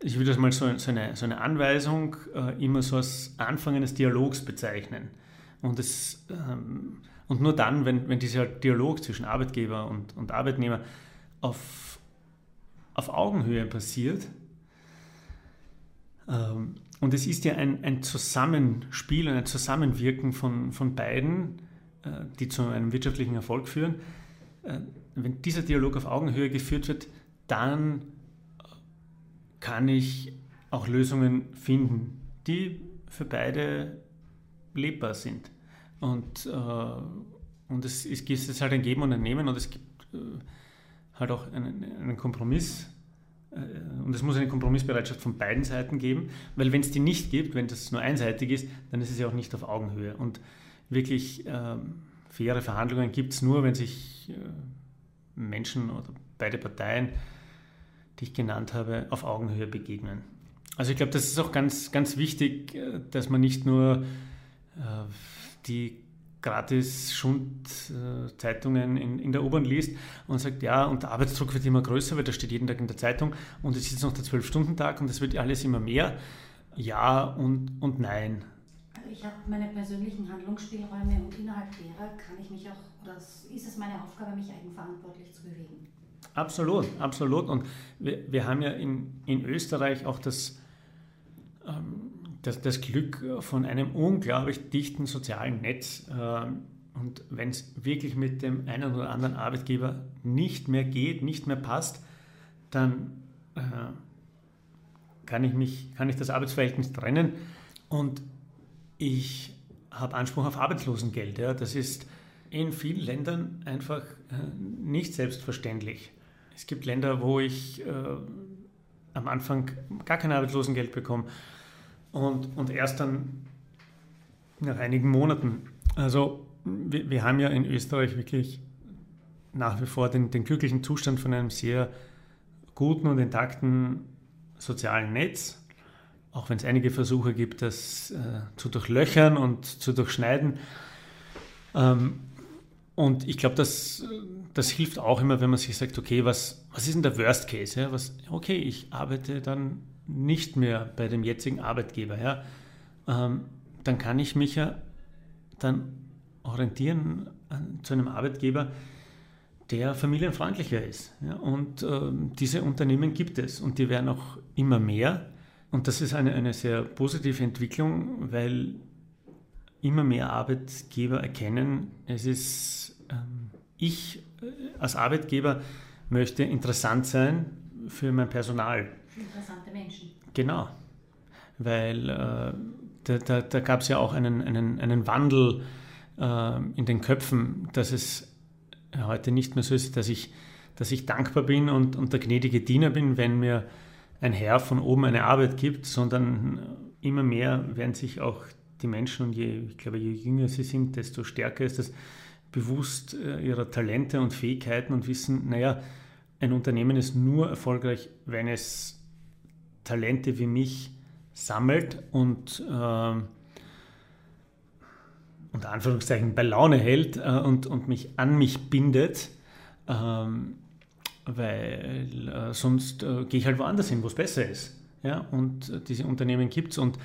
Ich würde das mal so, so, eine, so eine Anweisung äh, immer so als Anfang eines Dialogs bezeichnen. Und, es, ähm, und nur dann, wenn, wenn dieser Dialog zwischen Arbeitgeber und, und Arbeitnehmer auf, auf Augenhöhe passiert, und es ist ja ein, ein Zusammenspiel, ein Zusammenwirken von, von beiden, äh, die zu einem wirtschaftlichen Erfolg führen, äh, wenn dieser Dialog auf Augenhöhe geführt wird, dann kann ich auch Lösungen finden, die für beide lebbar sind. Und, äh, und es, es gibt jetzt halt ein Geben und ein Nehmen und es gibt äh, halt auch einen, einen Kompromiss. Äh, und es muss eine Kompromissbereitschaft von beiden Seiten geben, weil wenn es die nicht gibt, wenn das nur einseitig ist, dann ist es ja auch nicht auf Augenhöhe. Und wirklich ähm, faire Verhandlungen gibt es nur, wenn sich äh, Menschen oder beide Parteien, die ich genannt habe, auf Augenhöhe begegnen. Also ich glaube, das ist auch ganz, ganz wichtig, äh, dass man nicht nur äh, die gratis Schundzeitungen in, in der U-Bahn liest und sagt, ja, und der Arbeitsdruck wird immer größer, weil das steht jeden Tag in der Zeitung und es ist jetzt noch der Zwölf-Stunden-Tag und es wird alles immer mehr. Ja und, und nein. Also ich habe meine persönlichen Handlungsspielräume und innerhalb derer kann ich mich auch, oder ist es meine Aufgabe, mich eigenverantwortlich zu bewegen. Absolut, absolut. Und wir, wir haben ja in, in Österreich auch das, ähm, das, das Glück von einem unglaublich dichten sozialen Netz. Ähm, und wenn es wirklich mit dem einen oder anderen Arbeitgeber nicht mehr geht, nicht mehr passt, dann äh, kann, ich mich, kann ich das Arbeitsverhältnis trennen. Und ich habe Anspruch auf Arbeitslosengeld. Das ist in vielen Ländern einfach äh, nicht selbstverständlich. Es gibt Länder, wo ich äh, am Anfang gar kein Arbeitslosengeld bekomme und, und erst dann nach einigen Monaten. Also wir, wir haben ja in Österreich wirklich nach wie vor den, den glücklichen Zustand von einem sehr guten und intakten sozialen Netz auch wenn es einige Versuche gibt, das äh, zu durchlöchern und zu durchschneiden. Ähm, und ich glaube, das, das hilft auch immer, wenn man sich sagt, okay, was, was ist denn der Worst Case? Ja? Was, okay, ich arbeite dann nicht mehr bei dem jetzigen Arbeitgeber. Ja? Ähm, dann kann ich mich ja dann orientieren an, zu einem Arbeitgeber, der familienfreundlicher ist. Ja? Und ähm, diese Unternehmen gibt es und die werden auch immer mehr. Und das ist eine, eine sehr positive Entwicklung, weil immer mehr Arbeitgeber erkennen, es ist, ähm, ich äh, als Arbeitgeber möchte interessant sein für mein Personal. Interessante Menschen. Genau, weil äh, da, da, da gab es ja auch einen, einen, einen Wandel äh, in den Köpfen, dass es heute nicht mehr so ist, dass ich dass ich dankbar bin und, und der gnädige Diener bin, wenn mir ein Herr von oben eine Arbeit gibt, sondern immer mehr werden sich auch die Menschen und je, ich glaube, je jünger sie sind, desto stärker ist das bewusst äh, ihrer Talente und Fähigkeiten und wissen, naja, ein Unternehmen ist nur erfolgreich, wenn es Talente wie mich sammelt und äh, unter Anführungszeichen bei Laune hält äh, und, und mich an mich bindet, ähm, weil äh, sonst äh, gehe ich halt woanders hin, wo es besser ist. Ja? Und äh, diese Unternehmen gibt es und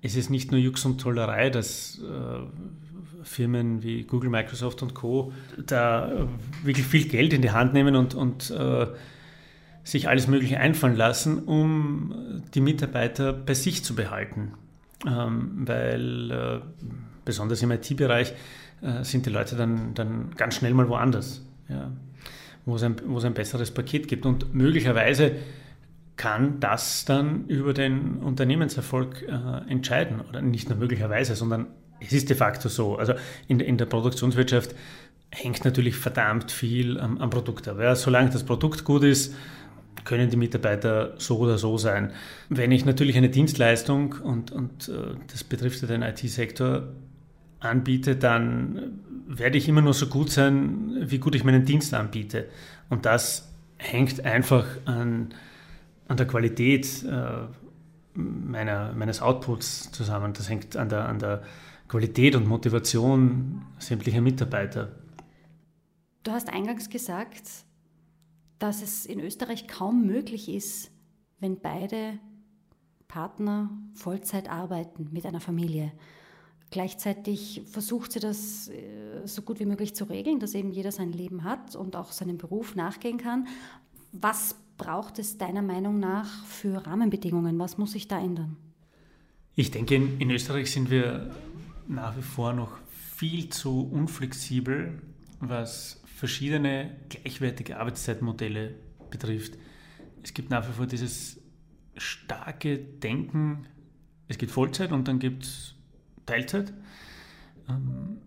es ist nicht nur Jux und Tollerei, dass äh, Firmen wie Google, Microsoft und Co. da äh, wirklich viel Geld in die Hand nehmen und, und sich alles Mögliche einfallen lassen, um die Mitarbeiter bei sich zu behalten. Ähm, weil besonders im IT-Bereich, äh, sind die Leute dann, dann ganz schnell mal woanders, ja, wo, es ein, wo es ein besseres Paket gibt. Und möglicherweise kann das dann über den Unternehmenserfolg äh, entscheiden. Oder nicht nur möglicherweise, sondern es ist de facto so. Also in, in der Produktionswirtschaft hängt natürlich verdammt viel am, am Produkt ab. Ja, solange das Produkt gut ist, können die Mitarbeiter so oder so sein. Wenn ich natürlich eine Dienstleistung, und, und äh, das betrifft ja den IT-Sektor, anbiete, dann werde ich immer nur so gut sein, wie gut ich meinen Dienst anbiete. Und das hängt einfach an, an der Qualität äh, meiner, meines Outputs zusammen. Das hängt an der, an der Qualität und Motivation sämtlicher Mitarbeiter. Du hast eingangs gesagt, dass es in Österreich kaum möglich ist, wenn beide Partner Vollzeit arbeiten mit einer Familie. Gleichzeitig versucht sie das äh, so gut wie möglich zu regeln, dass eben jeder sein Leben hat und auch seinem Beruf nachgehen kann. Was braucht es deiner Meinung nach für Rahmenbedingungen? Was muss sich da ändern? Ich denke, in, in Österreich sind wir nach wie vor noch viel zu unflexibel, was verschiedene gleichwertige Arbeitszeitmodelle betrifft. Es gibt nach wie vor dieses starke Denken, es gibt Vollzeit und dann gibt es Teilzeit. Ähm,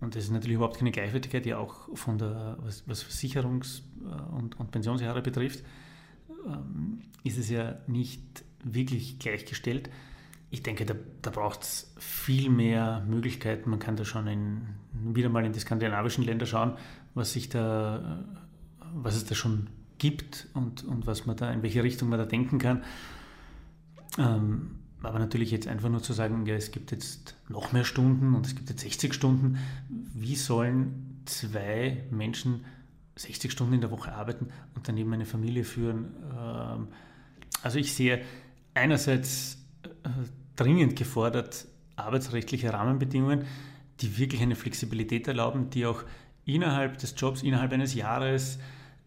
und das ist natürlich überhaupt keine Gleichwertigkeit, die auch von der, was, was Versicherungs- äh, und, und Pensionsjahre betrifft, ähm, ist es ja nicht wirklich gleichgestellt. Ich denke, da, da braucht es viel mehr Möglichkeiten. Man kann da schon in, wieder mal in die skandinavischen Länder schauen, was sich da, was es da schon gibt und, und was man da, in welche Richtung man da denken kann. Ähm, aber natürlich jetzt einfach nur zu sagen, ja, es gibt jetzt noch mehr Stunden und es gibt jetzt 60 Stunden. Wie sollen zwei Menschen 60 Stunden in der Woche arbeiten und daneben eine Familie führen? Ähm, also ich sehe einerseits äh, dringend gefordert arbeitsrechtliche Rahmenbedingungen, die wirklich eine Flexibilität erlauben, die auch innerhalb des Jobs, innerhalb eines Jahres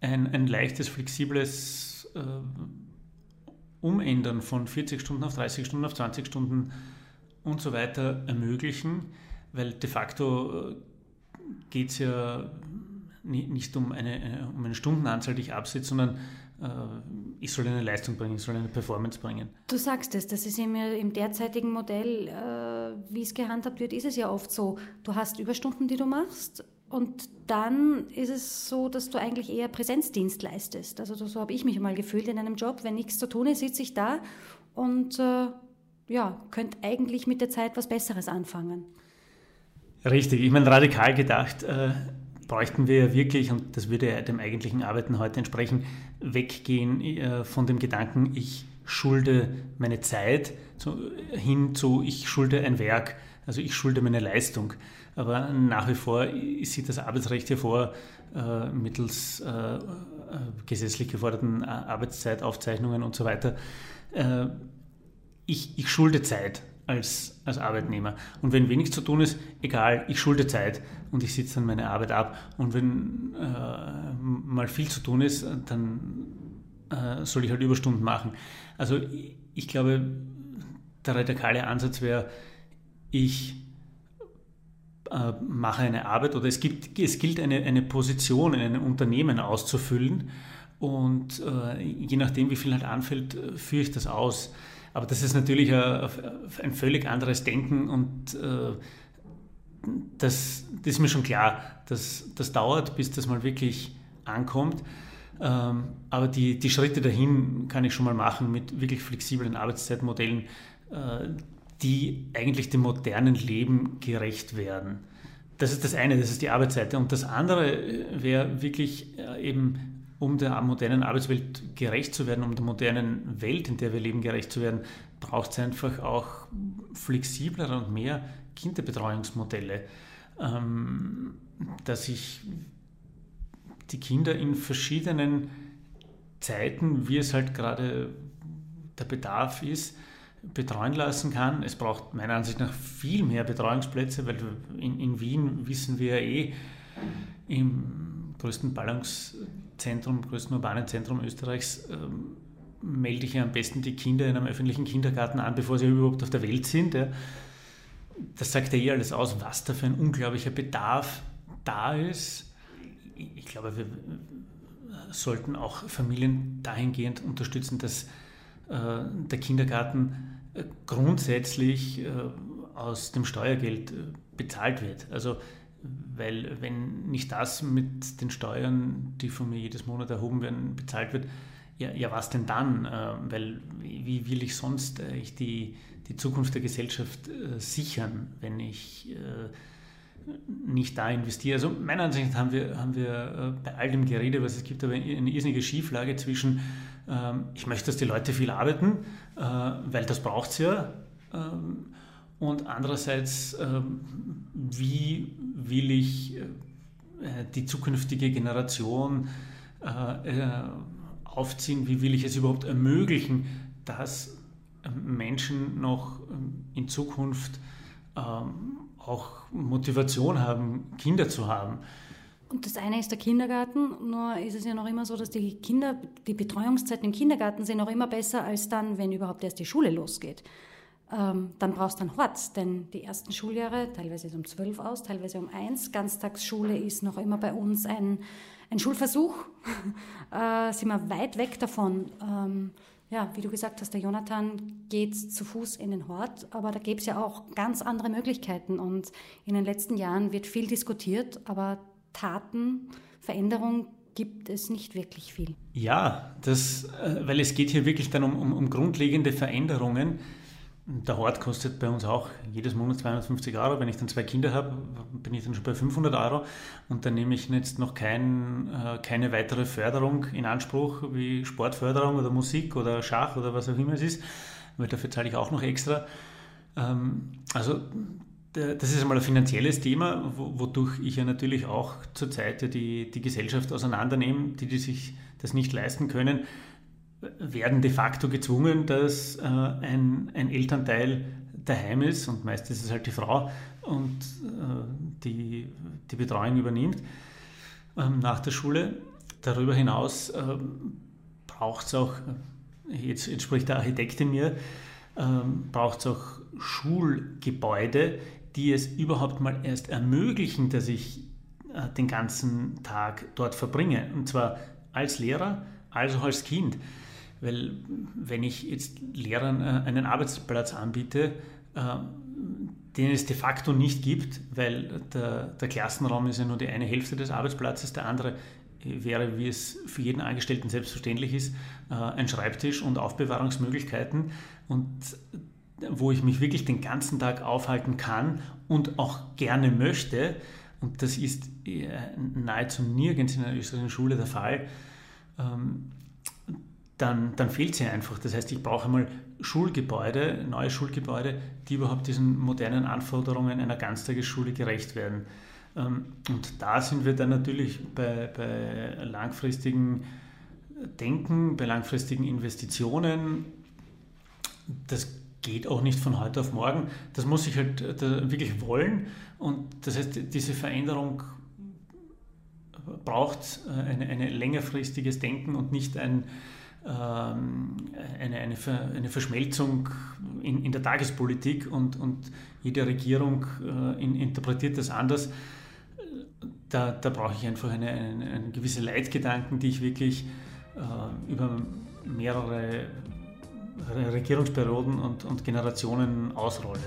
ein, ein leichtes, flexibles äh, Umändern von 40 Stunden auf 30 Stunden auf 20 Stunden und so weiter ermöglichen, weil de facto äh, geht es ja nicht um eine, äh, um eine Stundenanzahl, die ich absetze, sondern äh, ich soll eine Leistung bringen, ich soll eine Performance bringen. Du sagst es, das ist im, im derzeitigen Modell, wie es gehandhabt wird, ist es ja oft so, du hast Überstunden, die du machst und dann ist es so, dass du eigentlich eher Präsenzdienst leistest. Also so habe ich mich mal gefühlt in einem Job. Wenn nichts zu tun ist, sitze ich da und äh, ja, könnte eigentlich mit der Zeit was Besseres anfangen. Richtig, ich meine, radikal gedacht äh, bräuchten wir ja wirklich, und das würde ja dem eigentlichen Arbeiten heute entsprechen, weggehen äh, von dem Gedanken, ich schulde meine Zeit zu, hin zu, ich schulde ein Werk, also ich schulde meine Leistung. Aber nach wie vor sieht das Arbeitsrecht hier vor, äh, mittels äh, äh gesetzlich geforderten Arbeitszeitaufzeichnungen und so weiter. Ich, ich schulde Zeit als, als Arbeitnehmer. Und wenn wenig zu tun ist, egal, ich schulde Zeit und ich sitze dann meine Arbeit ab. Und wenn mal viel zu tun ist, dann soll ich halt Überstunden machen. Also ich glaube, der radikale Ansatz wäre, ich äh, mache eine Arbeit oder es, gibt, es gilt eine, eine Position in einem Unternehmen auszufüllen und äh, je nachdem, wie viel halt anfällt, äh, führe ich das aus. Aber das ist natürlich ein, ein völlig anderes Denken und äh, das, das, ist mir schon klar, dass das dauert, bis das mal wirklich ankommt. Ähm, aber die, die Schritte dahin kann ich schon mal machen mit wirklich flexiblen Arbeitszeitmodellen, äh, die eigentlich dem modernen Leben gerecht werden. Das ist das eine, das ist die Arbeitsseite. Und das andere wäre wirklich äh, eben, um der modernen Arbeitswelt gerecht zu werden, um der modernen Welt, in der wir leben, gerecht zu werden, braucht es einfach auch flexiblere und mehr Kinderbetreuungsmodelle, ähm, dass ich die Kinder in verschiedenen Zeiten, wie es halt gerade der Bedarf ist, betreuen lassen kann. Es braucht meiner Ansicht nach viel mehr Betreuungsplätze, weil in, in Wien wissen wir ja eh, im größten Ballungszentrum, größten urbanen Zentrum Österreichs, ähm, melde ich ja am besten die Kinder in einem öffentlichen Kindergarten an, bevor sie überhaupt auf der Welt sind. Ja. Das sagt ja eh alles aus, was da für ein unglaublicher Bedarf da ist. Ich glaube, wir sollten auch Familien dahingehend unterstützen, dass äh, der Kindergarten grundsätzlich äh, aus dem Steuergeld bezahlt wird. Also weil wenn nicht das mit den Steuern, die von mir jedes Monat erhoben werden, bezahlt wird, ja, ja was denn dann? Weil wie will ich sonst die, die Zukunft der Gesellschaft sichern, wenn ich nicht da investiere? Also meiner Ansicht nach haben wir, haben wir bei all dem Gerede, was es gibt, aber eine irrsinnige Schieflage zwischen ich möchte, dass die Leute viel arbeiten, äh, weil das braucht es ja. Ähm, und andererseits, ähm, wie will ich äh, die zukünftige Generation äh, aufziehen, wie will ich es überhaupt ermöglichen, dass Menschen noch in Zukunft auch Motivation haben, Kinder zu haben. Das eine ist der Kindergarten, nur ist es ja noch immer so, dass die Kinder, die Betreuungszeiten im Kindergarten sind noch immer besser als dann, wenn überhaupt erst die Schule losgeht. Ähm, dann brauchst du einen Hort, denn die ersten Schuljahre, teilweise ist um zwölf aus, teilweise um eins. Ganztagsschule ist noch immer bei uns ein, ein Schulversuch. äh, sind wir weit weg davon. Ähm, ja, wie du gesagt hast, der Jonathan geht zu Fuß in den Hort, aber da gäbe es ja auch ganz andere Möglichkeiten. Und in den letzten Jahren wird viel diskutiert, aber Taten, Veränderung gibt es nicht wirklich viel. Ja, das, äh, weil es geht hier wirklich dann um, um, um grundlegende Veränderungen. Der Hort kostet bei uns auch jedes Monat 250 Euro. Wenn ich dann zwei Kinder habe, bin ich dann schon bei 500 Euro. Und dann nehme ich jetzt noch kein, äh, keine weitere Förderung in Anspruch, wie Sportförderung oder Musik oder Schach oder was auch immer es ist, weil dafür zahle ich auch noch extra. Ähm, also das ist einmal ein finanzielles Thema, wodurch ich ja natürlich auch zurzeit die, die Gesellschaft auseinandernehme, die, die sich das nicht leisten können, werden de facto gezwungen, dass äh, ein, ein Elternteil daheim ist und meist ist es halt die Frau und äh, die die Betreuung übernimmt ähm, nach der Schule. Darüber hinaus äh, braucht es auch, jetzt, jetzt spricht der Architekt in mir, ähm, braucht es auch Schulgebäude, die es überhaupt mal erst ermöglichen, dass ich äh, den ganzen Tag dort verbringe. Und zwar als Lehrer, als auch als Kind. Weil wenn ich jetzt Lehrern äh, einen Arbeitsplatz anbiete, äh, den es de facto nicht gibt, weil der, der Klassenraum ist ja nur die eine Hälfte des Arbeitsplatzes, der andere wäre, wie es für jeden Angestellten selbstverständlich ist, ein Schreibtisch und Aufbewahrungsmöglichkeiten. Und wo ich mich wirklich den ganzen Tag aufhalten kann und auch gerne möchte, und das ist äh, nahezu nirgends in einer österreichischen Schule der Fall, ähm, dann, dann fehlt sie einfach. Das heißt, ich brauche einmal Schulgebäude, neue Schulgebäude, die überhaupt diesen modernen Anforderungen einer Ganztagesschule gerecht werden. Ähm, und da sind wir dann natürlich bei, bei langfristigen Denken, bei langfristigen Investitionen. Das geht auch nicht von heute auf morgen. Das muss ich halt äh, wirklich wollen. Und das heißt, diese Veränderung braucht äh, ein eine längerfristiges Denken und nicht ein, ähm, eine, eine, eine Verschmelzung in, in der Tagespolitik und, und jede Regierung äh, in, interpretiert das anders. Da, da brauche ich einfach eine, eine, eine gewisse Leitgedanken, die ich wirklich äh, über mehrere Regierungsperioden und, und Generationen ausrolle.